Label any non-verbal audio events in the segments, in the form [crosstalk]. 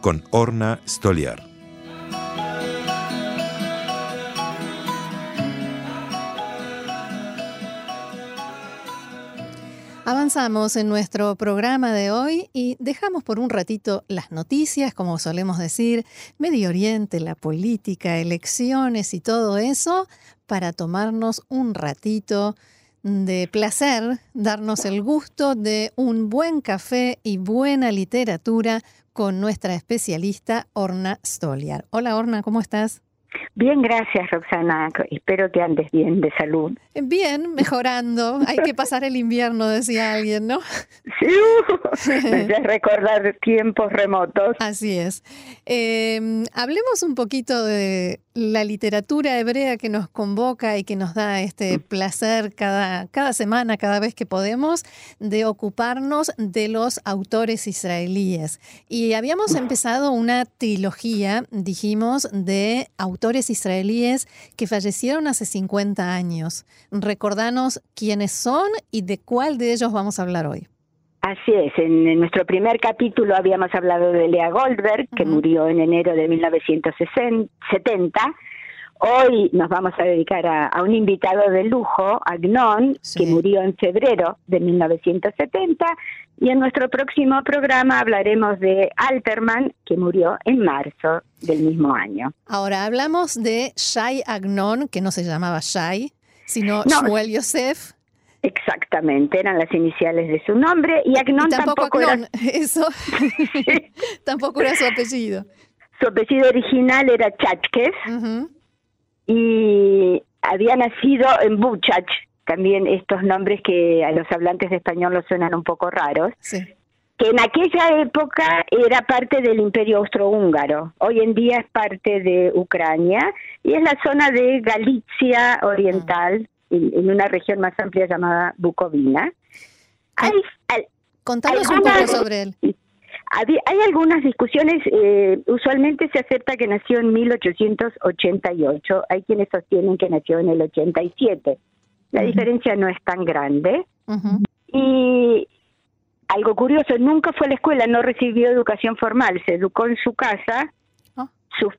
con Orna Stoliar. Avanzamos en nuestro programa de hoy y dejamos por un ratito las noticias, como solemos decir, Medio Oriente, la política, elecciones y todo eso, para tomarnos un ratito de placer darnos el gusto de un buen café y buena literatura con nuestra especialista Orna Stoliar. Hola Orna, ¿cómo estás? Bien, gracias Roxana. Espero que andes bien de salud. Bien, mejorando. Hay que pasar el invierno, decía alguien, ¿no? Sí, de recordar tiempos remotos. Así es. Em, hablemos un poquito de la literatura hebrea que nos convoca y que nos da este placer cada, cada semana, cada vez que podemos, de ocuparnos de los autores israelíes. Y habíamos empezado una trilogía, dijimos, de autores israelíes que fallecieron hace 50 años. Recordanos quiénes son y de cuál de ellos vamos a hablar hoy. Así es, en, nuestro primer capítulo habíamos hablado de Lea Goldberg, que murió en enero de 1970. Hoy nos vamos a dedicar a, un invitado de lujo, Agnon, que murió en febrero de 1970. Y en nuestro próximo programa hablaremos de Alterman, que murió en marzo del mismo año. Ahora hablamos de Shai Agnon, que no se llamaba Shai, sino Shmuel Yosef. Exactamente, eran las iniciales de su nombre y Agnon tampoco, era... [laughs] eso [laughs] tampoco era su apellido. Su apellido original era Chachkes y había nacido en Buchach, también estos nombres que a los hablantes de español los suenan un poco raros. que en aquella época era parte del imperio austrohúngaro, hoy en día es parte de Ucrania y es la zona de Galicia Oriental, en, una región más amplia llamada Bucovina. Hay, Contanos un poco sobre él. Hay, algunas discusiones, eh, usualmente se acepta que nació en 1888, hay quienes sostienen que nació en el 87. La diferencia no es tan grande. Y algo curioso, nunca fue a la escuela, no recibió educación formal, se educó en su casa. Oh. Sus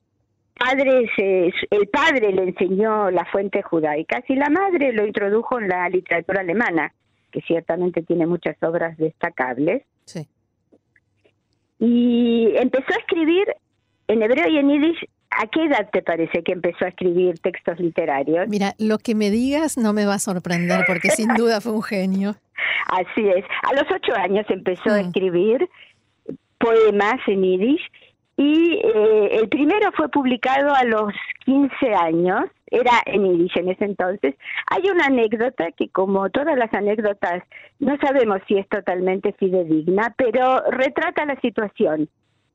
padres, el padre le enseñó las fuentes judaicas y la madre lo introdujo en la literatura alemana, que ciertamente tiene muchas obras destacables. Sí. Y empezó a escribir en hebreo y en yiddish. ¿A qué edad te parece que empezó a escribir textos literarios? Mira, lo que me digas no me va a sorprender porque [laughs] sin duda fue un genio. Así es. A los ocho años empezó a mm. escribir poemas en yiddish y eh, el primero fue publicado a los 15 años, era en yiddish en ese entonces. Hay una anécdota que como todas las anécdotas no sabemos si es totalmente fidedigna, pero retrata la situación.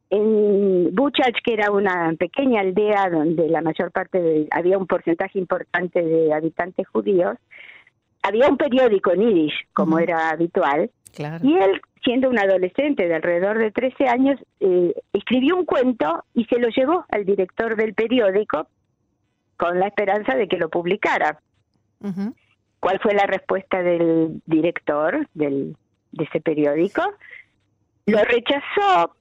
En Buchach, que era una pequeña aldea donde la mayor parte de, había un porcentaje importante de habitantes judíos, había un periódico en yiddish, como era habitual, y él siendo un adolescente de alrededor de 13 años, eh, escribió un cuento y se lo llevó al director del periódico con la esperanza de que lo publicara. ¿Cuál fue la respuesta del director del, de ese periódico? Lo rechazó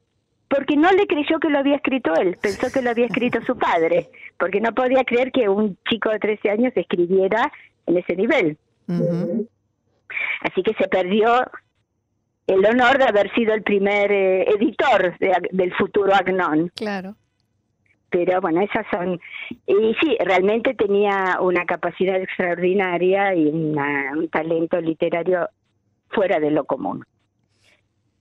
porque no le creyó que lo había escrito él, pensó que lo había escrito su padre, porque no podía creer que un chico de 13 años escribiera en ese nivel. Así que se perdió el honor de haber sido el primer eh, editor del futuro Agnon. Claro. Pero bueno, esas son... Y sí, realmente tenía una capacidad extraordinaria y un talento literario fuera de lo común.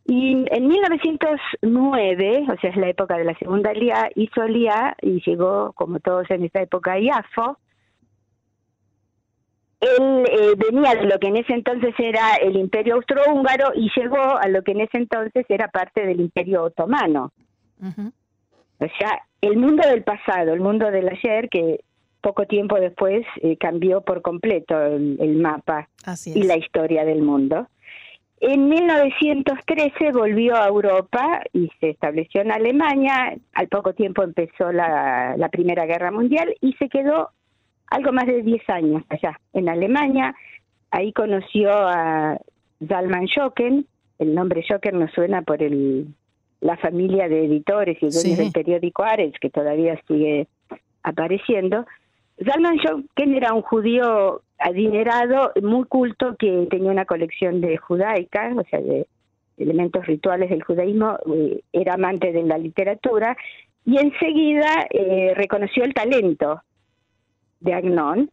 Y en 1909, o sea, es la época de la Segunda Lía, hizo Lía y llegó, como todos en esta época, a Iafo, él eh, venía de lo que en ese entonces era el imperio austrohúngaro y llegó a lo que en ese entonces era parte del imperio otomano. O sea, el mundo del pasado, el mundo del ayer, que poco tiempo después eh, cambió por completo el, mapa y la historia del mundo. En 1913 volvió a Europa y se estableció en Alemania. Al poco tiempo empezó la, la Primera Guerra Mundial y se quedó algo más de 10 años allá, en Alemania. Ahí conoció a Zalman Schocken. El nombre Schocken nos suena por el, la familia de editores y dueños del periódico Ares, que todavía sigue apareciendo. Zalman Schocken era un judío adinerado, muy culto, que tenía una colección de judaica, o sea, de elementos rituales del judaísmo, eh, era amante de la literatura, y enseguida eh, reconoció el talento de Agnon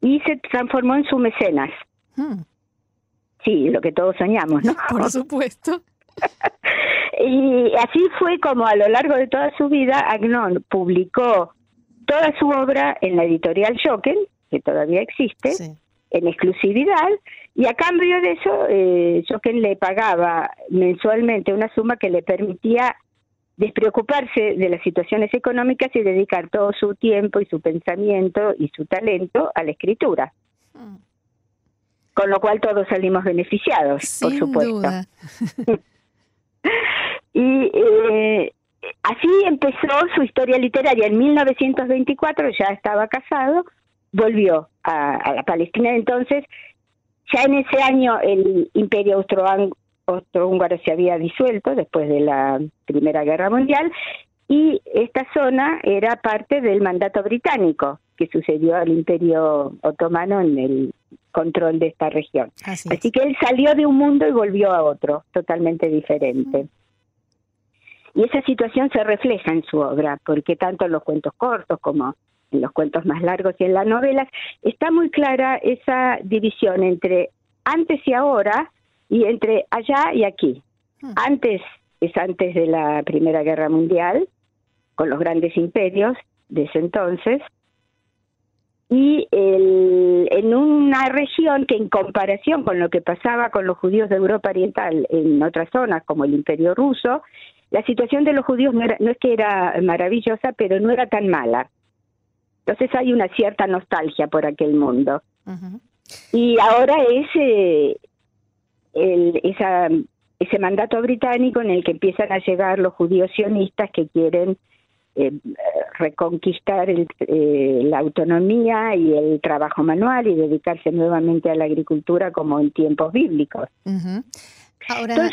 y se transformó en su mecenas. Hmm. Sí, lo que todos soñamos, ¿no? [laughs] Por supuesto. [laughs] y así fue como a lo largo de toda su vida Agnon publicó toda su obra en la editorial Joken, que todavía existe, en exclusividad, y a cambio de eso, eh, le pagaba mensualmente una suma que le permitía despreocuparse de las situaciones económicas y dedicar todo su tiempo y su pensamiento y su talento a la escritura. Mm. Con lo cual todos salimos beneficiados, por supuesto. [laughs] y eh, así empezó su historia literaria. En 1924 ya estaba casado, volvió a, la Palestina. Entonces, ya en ese año el imperio austrohúngaro se había disuelto después de la Primera Guerra Mundial y esta zona era parte del mandato británico que sucedió al imperio otomano en el control de esta región. Así, que él salió de un mundo y volvió a otro, totalmente diferente. Y esa situación se refleja en su obra, porque tanto en los cuentos cortos como en los cuentos más largos y en las novelas, está muy clara esa división entre antes y ahora y entre allá y aquí. Hmm. Antes es antes de la Primera Guerra Mundial, con los grandes imperios de ese entonces, y en una región que en comparación con lo que pasaba con los judíos de Europa Oriental en otras zonas como el Imperio Ruso, la situación de los judíos no, era, no es que era maravillosa, pero no era tan mala. Entonces hay una cierta nostalgia por aquel mundo. Y ahora es eh, el, esa, ese mandato británico en el que empiezan a llegar los judíos sionistas que quieren eh, reconquistar el, eh, la autonomía y el trabajo manual y dedicarse nuevamente a la agricultura como en tiempos bíblicos. Ahora,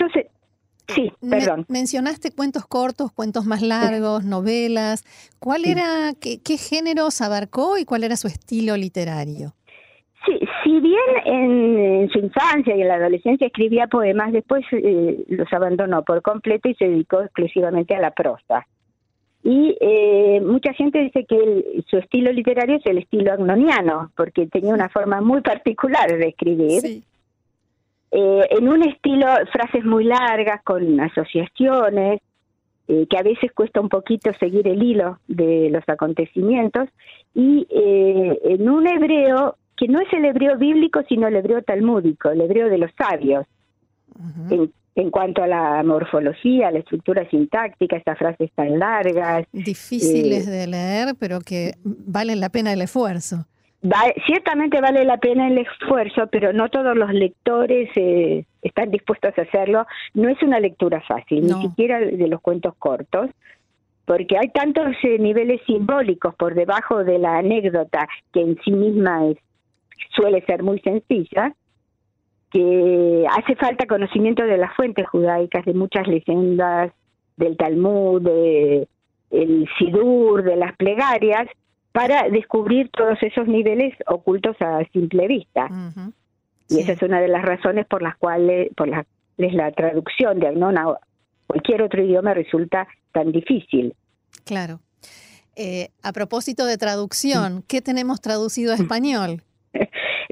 sí, perdón. mencionaste cuentos cortos, cuentos más largos, novelas. ¿Cuál era, qué, géneros abarcó y cuál era su estilo literario? Sí, si bien en, su infancia y en la adolescencia escribía poemas, después eh, los abandonó por completo y se dedicó exclusivamente a la prosa. Y eh, mucha gente dice que su estilo literario es el estilo agnoniano, porque tenía una forma muy particular de escribir. Eh, en un estilo, frases muy largas, con asociaciones, eh, que a veces cuesta un poquito seguir el hilo de los acontecimientos, y en un hebreo que no es el hebreo bíblico, sino el hebreo talmúdico, el hebreo de los sabios en cuanto a la morfología, la estructura sintáctica, estas frases tan largas. Difíciles eh, de leer, pero que valen la pena el esfuerzo. ciertamente vale la pena el esfuerzo, pero no todos los lectores eh, están dispuestos a hacerlo. No es una lectura fácil, ni siquiera de los cuentos cortos, porque hay tantos eh, niveles simbólicos por debajo de la anécdota que en sí misma es, suele ser muy sencilla, que hace falta conocimiento de las fuentes judaicas, de muchas leyendas, del Talmud, de el Sidur, de las plegarias, para descubrir todos esos niveles ocultos a simple vista. Y esa es una de las razones por las cuales por las la traducción de Agnon a cualquier otro idioma resulta tan difícil. Claro. Eh, a propósito de traducción, ¿qué tenemos traducido a español?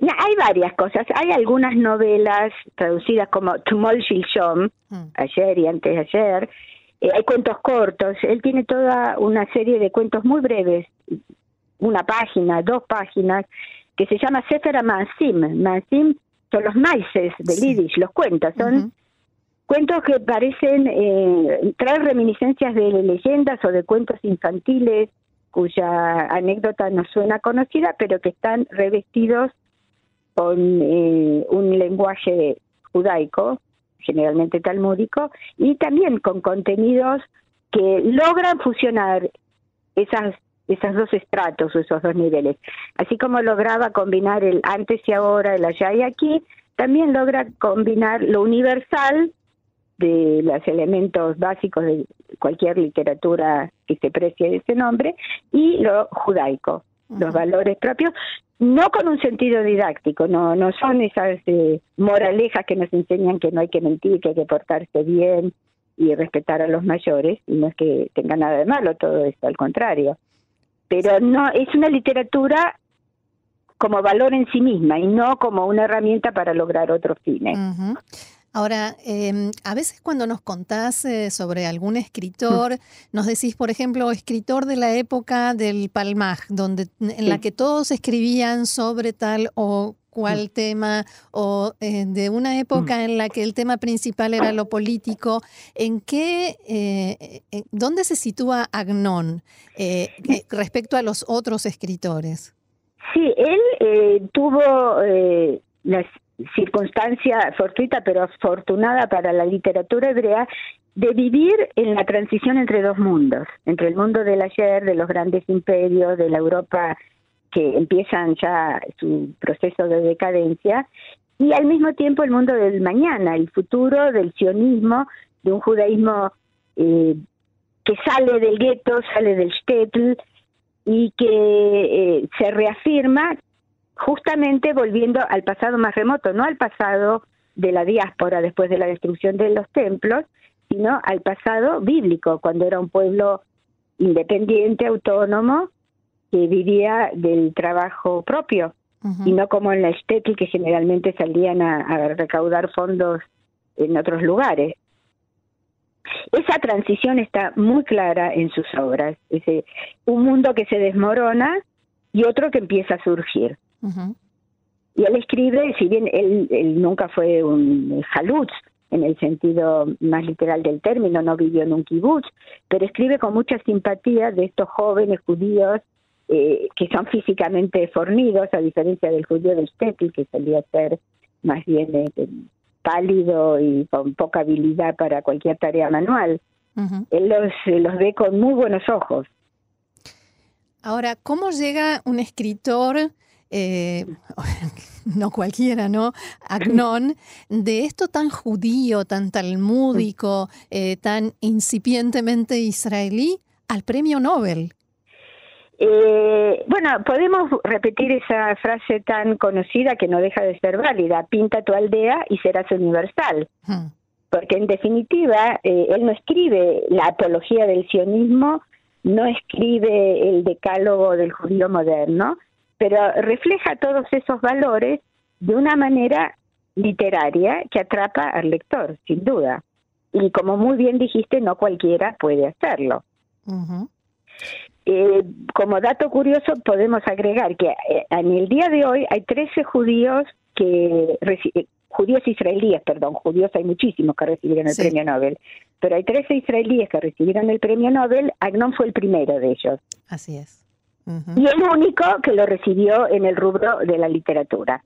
Hay varias cosas. Hay algunas novelas traducidas como Tumol Shilshom, mm. ayer y antes de ayer. Eh, hay cuentos cortos. Él tiene toda una serie de cuentos muy breves, una página, dos páginas, que se llama Sefer Maasim. Maasim son los maices del Yiddish, los cuentos. Son cuentos que parecen eh, traer reminiscencias de leyendas o de cuentos infantiles cuya anécdota no suena conocida, pero que están revestidos con eh, un lenguaje judaico, generalmente talmúdico, y también con contenidos que logran fusionar esas esas dos estratos o esos dos niveles. Así como lograba combinar el antes y ahora, el allá y aquí, también logra combinar lo universal de los elementos básicos de cualquier literatura que se precie de ese nombre y lo judaico, los valores propios, no con un sentido didáctico, no no son esas eh, moralejas que nos enseñan que no hay que mentir, que hay que portarse bien y respetar a los mayores, y no es que tenga nada de malo todo esto, al contrario. Pero no es una literatura como valor en sí misma y no como una herramienta para lograr otros fines. Ahora, em, a veces cuando nos contás eh, sobre algún escritor, nos decís, por ejemplo, escritor de la época del Palmaj, donde, en la que todos escribían sobre tal o cual tema, o eh, de una época en la que el tema principal era lo político, ¿en qué, eh, dónde se sitúa Agnon respecto a los otros escritores? Sí, él tuvo las circunstancia fortuita pero afortunada para la literatura hebrea de vivir en la transición entre dos mundos, entre el mundo del ayer, de los grandes imperios, de la Europa que empiezan ya su proceso de decadencia, y al mismo tiempo el mundo del mañana, el futuro del sionismo, de un judaísmo eh, que sale del gueto, sale del shtetl y que eh, se reafirma justamente volviendo al pasado más remoto, no al pasado de la diáspora después de la destrucción de los templos, sino al pasado bíblico, cuando era un pueblo independiente, autónomo, que vivía del trabajo propio, y no como en la Estetl, que generalmente salían a, recaudar fondos en otros lugares. Esa transición está muy clara en sus obras, es un mundo que se desmorona y otro que empieza a surgir. Y él escribe, si bien él, él nunca fue un halutz en el sentido más literal del término, no vivió en un kibutz, pero escribe con mucha simpatía de estos jóvenes judíos eh, que son físicamente fornidos, a diferencia del judío del Stetl, que solía ser más bien eh, pálido y con poca habilidad para cualquier tarea manual. Él los, los ve con muy buenos ojos. Ahora, ¿cómo llega un escritor eh, [laughs] no cualquiera, ¿no? Agnon, de esto tan judío, tan talmúdico, eh, tan incipientemente israelí, al premio Nobel. Eh, bueno, podemos repetir esa frase tan conocida que no deja de ser válida, pinta tu aldea y serás universal. Hmm. Porque en definitiva, él no escribe la apología del sionismo, no escribe el decálogo del judío moderno, pero refleja todos esos valores de una manera literaria que atrapa al lector, sin duda. Y como muy bien dijiste, no cualquiera puede hacerlo. Eh, como dato curioso, podemos agregar que eh, en el día de hoy hay 13 judíos que eh, judíos israelíes, perdón, judíos hay muchísimos que recibieron el premio Nobel, pero hay 13 israelíes que recibieron el premio Nobel, Agnon fue el primero de ellos. Así es y el único que lo recibió en el rubro de la literatura.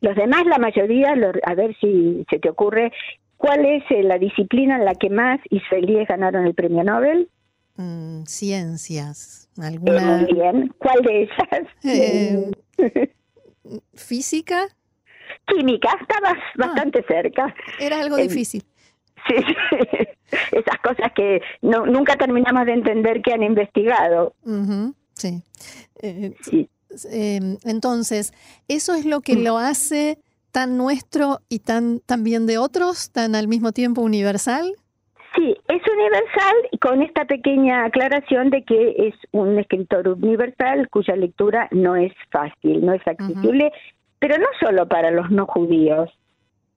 Los demás, la mayoría, a ver si se te ocurre, ¿cuál es eh, la disciplina en la que más israelíes ganaron el premio Nobel? Mm, ciencias. ¿Alguna? muy bien. ¿Cuál de esas? Eh, [laughs] ¿Física? Química, estabas ah. bastante cerca. Era algo difícil. Sí, [laughs] esas cosas que no, nunca terminamos de entender que han investigado. Sí. Eh, em, entonces, ¿eso es lo que lo hace tan nuestro y tan también de otros, tan al mismo tiempo universal? Sí, es universal y con esta pequeña aclaración de que es un escritor universal cuya lectura no es fácil, no es accesible, pero no solo para los no judíos,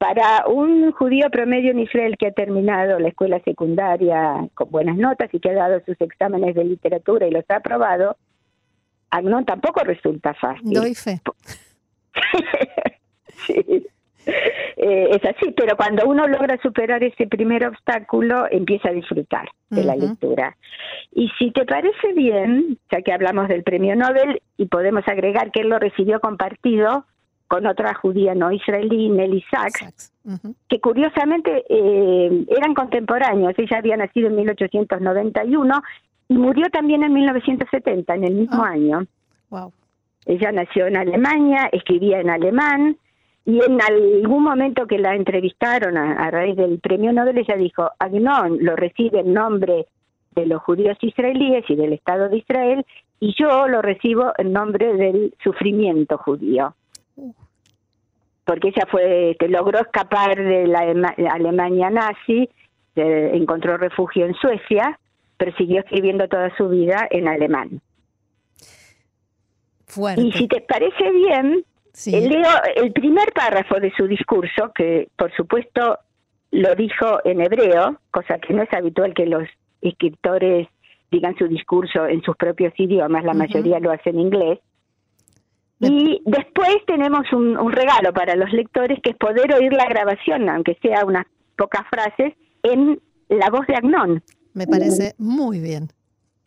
para un judío promedio en Israel que ha terminado la escuela secundaria con buenas notas y que ha dado sus exámenes de literatura y los ha aprobado, no tampoco resulta fácil. Doy fe. [laughs] sí. Eh, es así, pero cuando uno logra superar ese primer obstáculo, empieza a disfrutar de la lectura. Y si te parece bien, ya que hablamos del premio Nobel, y podemos agregar que él lo recibió compartido con otra judía no israelí, Nelly Sachs, que curiosamente eh, eran contemporáneos. Ella había nacido en 1891 y murió también en 1970, en el mismo ah. año. Ella nació en Alemania, escribía en alemán, y en algún momento que la entrevistaron a, raíz del premio Nobel, ella dijo, Agnon lo recibe en nombre de los judíos israelíes y del Estado de Israel, y yo lo recibo en nombre del sufrimiento judío. Porque ella fue, que logró escapar de la Alemania nazi, encontró refugio en Suecia, pero siguió escribiendo toda su vida en alemán. Y si te parece bien, eh, leo el primer párrafo de su discurso, que por supuesto lo dijo en hebreo, cosa que no es habitual que los escritores digan su discurso en sus propios idiomas, la mayoría lo hace en inglés. Y después tenemos un, un, regalo para los lectores, que es poder oír la grabación, aunque sea unas pocas frases, en la voz de Agnón. Me parece muy bien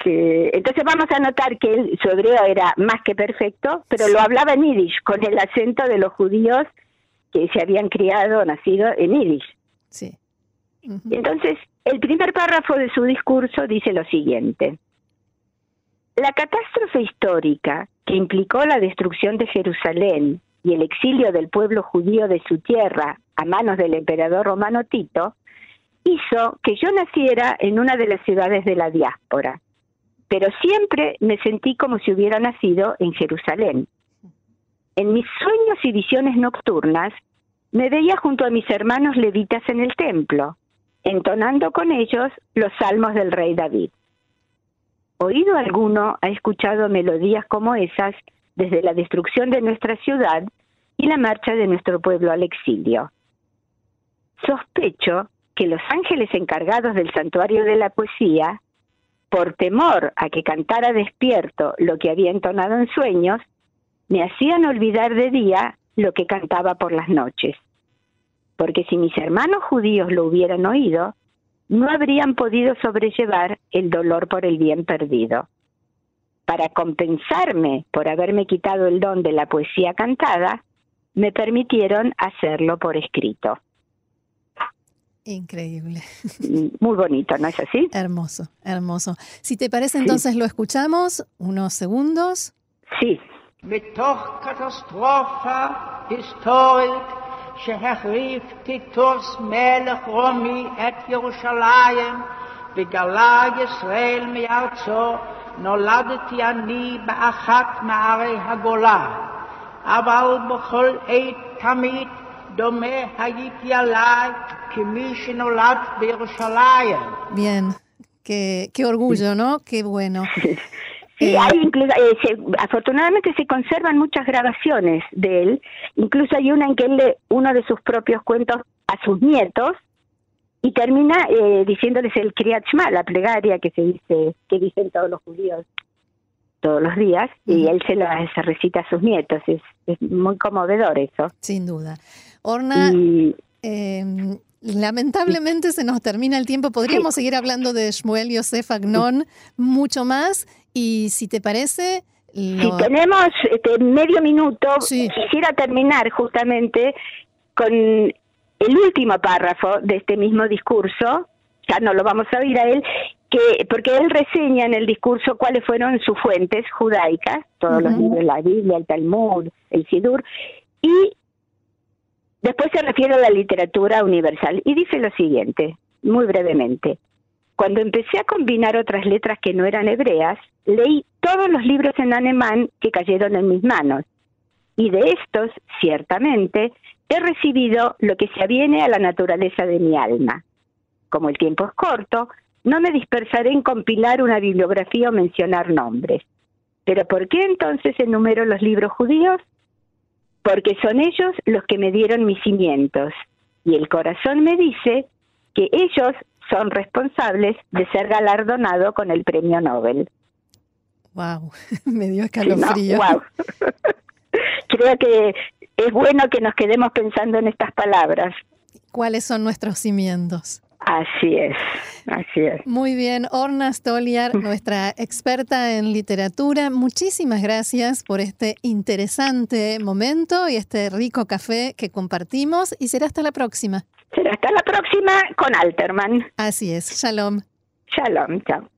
entonces vamos a notar que su hebreo era más que perfecto, pero lo hablaba en yiddish, con el acento de los judíos que se habían criado, nacido en yiddish. Sí. Entonces, el primer párrafo de su discurso dice lo siguiente. La catástrofe histórica que implicó la destrucción de Jerusalén y el exilio del pueblo judío de su tierra a manos del emperador romano Tito hizo que yo naciera en una de las ciudades de la diáspora, pero siempre me sentí como si hubiera nacido en Jerusalén. En mis sueños y visiones nocturnas me veía junto a mis hermanos levitas en el templo, entonando con ellos los salmos del rey David. ¿Oído alguno ha escuchado melodías como esas desde la destrucción de nuestra ciudad y la marcha de nuestro pueblo al exilio? Sospecho que los ángeles encargados del santuario de la poesía por temor a que cantara despierto lo que había entonado en sueños, me hacían olvidar de día lo que cantaba por las noches. Porque si mis hermanos judíos lo hubieran oído, no habrían podido sobrellevar el dolor por el bien perdido. Para compensarme por haberme quitado el don de la poesía cantada, me permitieron hacerlo por escrito. Increíble. Mm, muy bonito, ¿no es así? Hermoso, hermoso. Si te parece, entonces lo escuchamos unos segundos. Sí. Mit doch Katastrophe שהחריף טיטוס מלך רומי את ירושלים וגלה ישראל מארצו, נולדתי אני באחת מערי הגולה. אבל בכל עת תמיד דומה הייתי עליי Bien, qué, qué orgullo, ¿no? Qué bueno. [laughs] Sí, eh, hay incluso, eh, afortunadamente se conservan muchas grabaciones de él. Incluso hay una en que él lee uno de sus propios cuentos a sus nietos y termina eh, diciéndoles el Kriyat Shema, la plegaria que se dice, que dicen todos los judíos todos los días, y él se la se recita a sus nietos. Es, es muy conmovedor eso. Sin duda. Orna, em, Lamentablemente se nos termina el tiempo. Podríamos seguir hablando de Shmuel Yosef Agnon mucho más. Y si te parece. Si tenemos este, medio minuto, quisiera terminar justamente con el último párrafo de este mismo discurso. Ya no lo vamos a oír a él, que porque él reseña en el discurso cuáles fueron sus fuentes judaicas, todos los libros, la Biblia, el Talmud, el Sidur, y Después se refiere a la literatura universal y dice lo siguiente, muy brevemente. Cuando empecé a combinar otras letras que no eran hebreas, leí todos los libros en alemán que cayeron en mis manos. Y de estos, ciertamente, he recibido lo que se aviene a la naturaleza de mi alma. Como el tiempo es corto, no me dispersaré en compilar una bibliografía o mencionar nombres. Pero ¿por qué entonces enumero los libros judíos? Porque son ellos los que me dieron mis cimientos y el corazón me dice que ellos son responsables de ser galardonado con el premio Nobel. Wow, [laughs] me dio escalofrío. wow. [laughs] Creo que es bueno que nos quedemos pensando en estas palabras. ¿Cuáles son nuestros cimientos? Así es, así es. Muy bien, Orna Stoliar, nuestra experta en literatura, muchísimas gracias por este interesante momento y este rico café que compartimos y será hasta la próxima. Será hasta la próxima con Alterman. Así es, shalom. Shalom, chao.